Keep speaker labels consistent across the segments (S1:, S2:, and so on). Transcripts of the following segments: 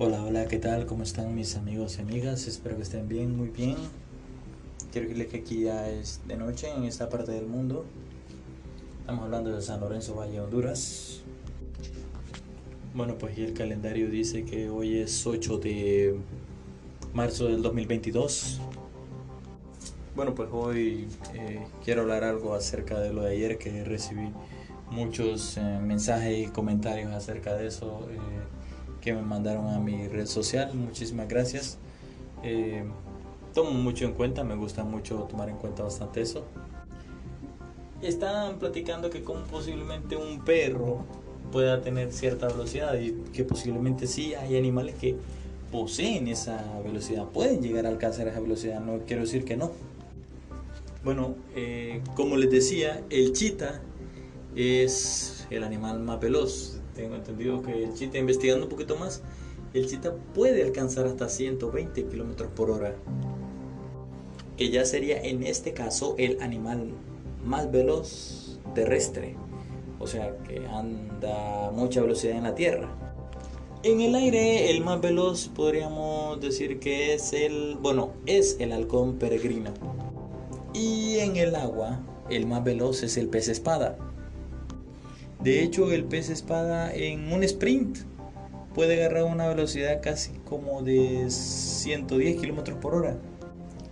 S1: Hola, hola, ¿qué tal? ¿Cómo están mis amigos y amigas? Espero que estén bien, muy bien. Quiero decirles que aquí ya es de noche en esta parte del mundo. Estamos hablando de San Lorenzo Valle, Honduras. Bueno, pues y el calendario dice que hoy es 8 de marzo del 2022. Bueno, pues hoy eh, quiero hablar algo acerca de lo de ayer que recibí muchos eh, mensajes y comentarios acerca de eso. Eh, que me mandaron a mi red social. Muchísimas gracias. Eh, tomo mucho en cuenta, me gusta mucho tomar en cuenta bastante eso. Están platicando que como posiblemente un perro pueda tener cierta velocidad y que posiblemente sí hay animales que poseen esa velocidad, pueden llegar a alcanzar esa velocidad, no quiero decir que no. Bueno, eh, como les decía, el chita es el animal más veloz tengo entendido que el chita, investigando un poquito más, el chita puede alcanzar hasta 120 kilómetros por hora. Que ya sería en este caso el animal más veloz terrestre. O sea, que anda mucha velocidad en la tierra. En el aire, el más veloz podríamos decir que es el, bueno, es el halcón peregrino. Y en el agua, el más veloz es el pez espada. De hecho, el pez espada en un sprint puede agarrar una velocidad casi como de 110 km por hora.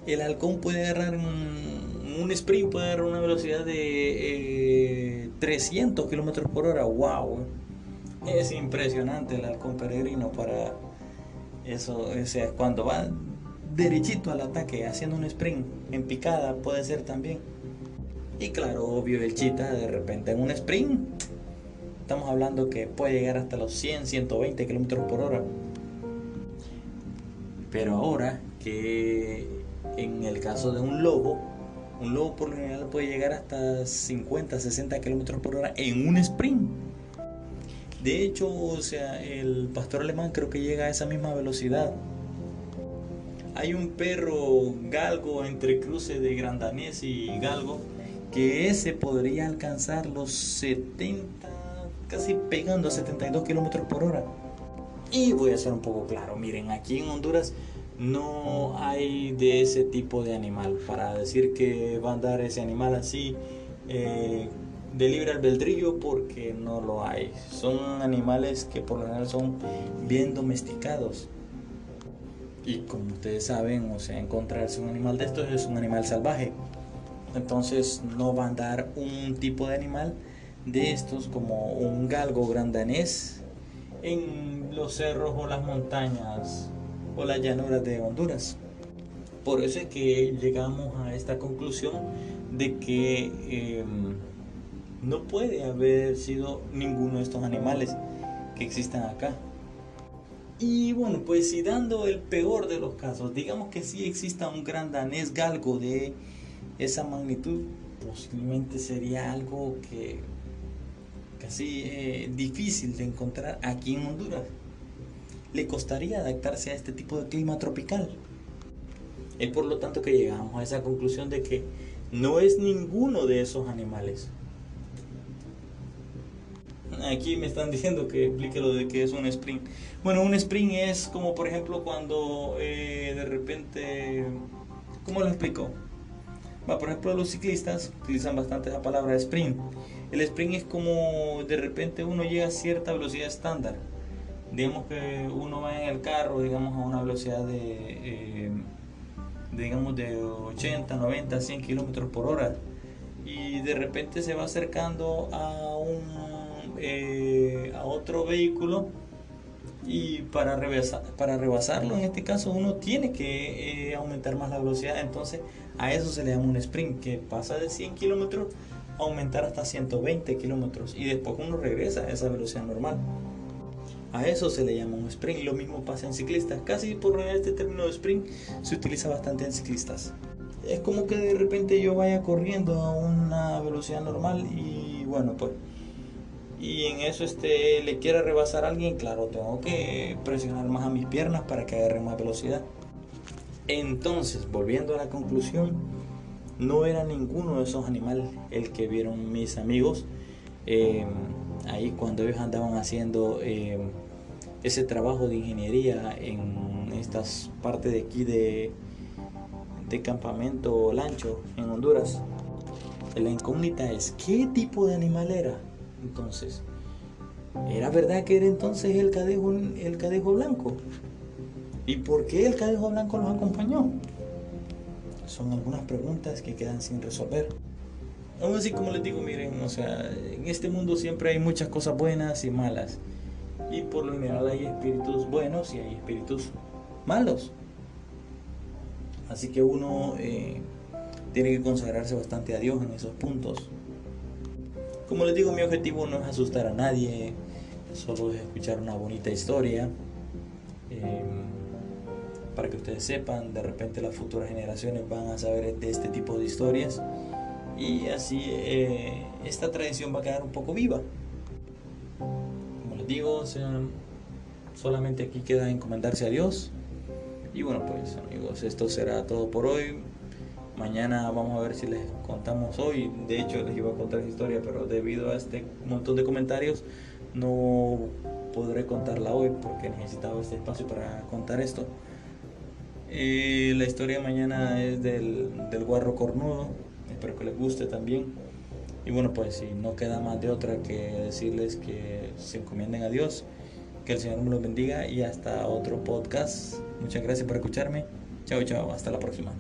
S1: El halcón puede agarrar un, un sprint, puede agarrar una velocidad de 300 eh, km por hora. ¡Wow! Es impresionante el halcón peregrino para eso. O cuando va derechito al ataque, haciendo un sprint en picada, puede ser también. Y claro, obvio, el chita de repente en un sprint Estamos hablando que puede llegar hasta los 100, 120 kilómetros por hora. Pero ahora que en el caso de un lobo, un lobo por lo general puede llegar hasta 50, 60 kilómetros por hora en un sprint. De hecho, o sea, el pastor alemán creo que llega a esa misma velocidad. Hay un perro galgo entre cruce de grandanés y galgo que ese podría alcanzar los 70 casi pegando a 72 kilómetros por hora. Y voy a ser un poco claro, miren, aquí en Honduras no hay de ese tipo de animal. Para decir que va a andar ese animal así eh, de libre albedrío, porque no lo hay. Son animales que por lo general son bien domesticados. Y como ustedes saben, o sea, encontrarse un animal de estos es un animal salvaje. Entonces no va a andar un tipo de animal de estos como un galgo grandanés en los cerros o las montañas o las llanuras de Honduras. Por eso es que llegamos a esta conclusión de que em, no puede haber sido ninguno de estos animales que existan acá. Y bueno, pues si dando el peor de los casos, digamos que sí exista un gran danés galgo de esa magnitud, posiblemente sería algo que casi eh, difícil de encontrar aquí en Honduras. Le costaría adaptarse a este tipo de clima tropical. Es por lo tanto que llegamos a esa conclusión de que no es ninguno de esos animales. Aquí me están diciendo que explique lo de que es un sprint. Bueno, un sprint es como por ejemplo cuando eh, de repente, ¿cómo lo explico? Por ejemplo, los ciclistas utilizan bastante la palabra sprint. El sprint es como de repente uno llega a cierta velocidad estándar. Digamos que uno va en el carro, digamos, a una velocidad de, eh, digamos, de 80, 90, 100 kilómetros por hora. Y de repente se va acercando a, un, eh, a otro vehículo y para, rebasar, para rebasarlo en este caso uno tiene que eh, aumentar más la velocidad. Entonces a eso se le llama un sprint que pasa de 100 kilómetros a aumentar hasta 120 kilómetros. Y después uno regresa a esa velocidad normal. A eso se le llama un sprint. Lo mismo pasa en ciclistas. Casi por este término de sprint se utiliza bastante en ciclistas. Es como que de repente yo vaya corriendo a una velocidad normal y bueno pues y en eso este, le quiera rebasar a alguien, claro, tengo que presionar más a mis piernas para que agarre más velocidad. Entonces, volviendo a la conclusión, no era ninguno de esos animales el que vieron mis amigos em, ahí cuando ellos andaban haciendo em, ese trabajo de ingeniería en estas partes de aquí de, de campamento Lancho en Honduras. La incógnita es, ¿qué tipo de animal era? Entonces, ¿era verdad que era entonces el cadejo, el cadejo blanco? ¿Y por qué el cadejo blanco los acompañó? Son algunas preguntas que quedan sin resolver. Aún así, como les digo, miren, o sea, en este mundo siempre hay muchas cosas buenas y malas. Y por lo general hay espíritus buenos y hay espíritus malos. Así que uno eh, tiene que consagrarse bastante a Dios en esos puntos. Como les digo, mi objetivo no es asustar a nadie, solo es escuchar una bonita historia. Em, para que ustedes sepan, de repente las futuras generaciones van a saber de este tipo de historias y así eh, esta tradición va a quedar un poco viva. Como les digo, solamente aquí queda encomendarse a Dios. Y bueno, pues amigos, esto será todo por hoy. Mañana vamos a ver si les contamos hoy. De hecho, les iba a contar esa historia, pero debido a este montón de comentarios, no podré contarla hoy porque necesitaba este espacio para contar esto. Eh, la historia mañana es del, del guarro cornudo. Espero que les guste también. Y bueno, pues si no queda más de otra que decirles que se encomienden a Dios, que el Señor me los bendiga y hasta otro podcast. Muchas gracias por escucharme. Chao, chao, hasta la próxima.